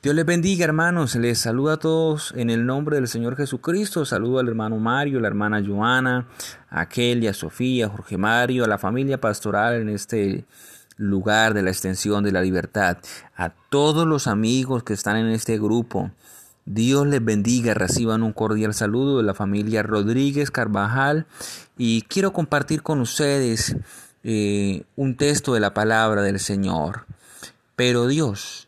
Dios les bendiga, hermanos. Les saluda a todos en el nombre del Señor Jesucristo. Saludo al hermano Mario, la hermana Joana, a Kelly, a Sofía, a Jorge Mario, a la familia pastoral en este lugar de la extensión de la libertad. A todos los amigos que están en este grupo. Dios les bendiga, reciban un cordial saludo de la familia Rodríguez Carvajal y quiero compartir con ustedes eh, un texto de la palabra del Señor. Pero Dios,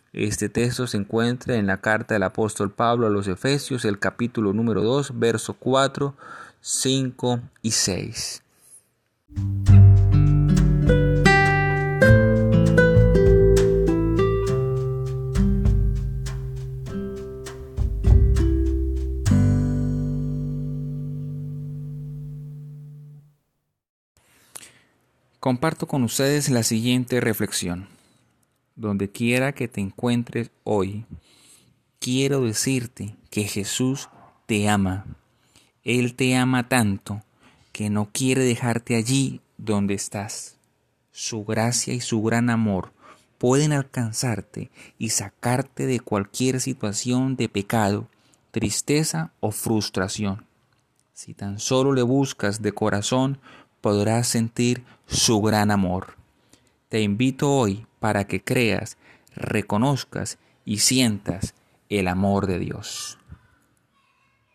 Este texto se encuentra en la carta del apóstol Pablo a los Efesios, el capítulo número 2, verso 4, 5 y 6. Comparto con ustedes la siguiente reflexión donde quiera que te encuentres hoy, quiero decirte que Jesús te ama. Él te ama tanto que no quiere dejarte allí donde estás. Su gracia y su gran amor pueden alcanzarte y sacarte de cualquier situación de pecado, tristeza o frustración. Si tan solo le buscas de corazón, podrás sentir su gran amor. Te invito hoy para que creas, reconozcas y sientas el amor de Dios.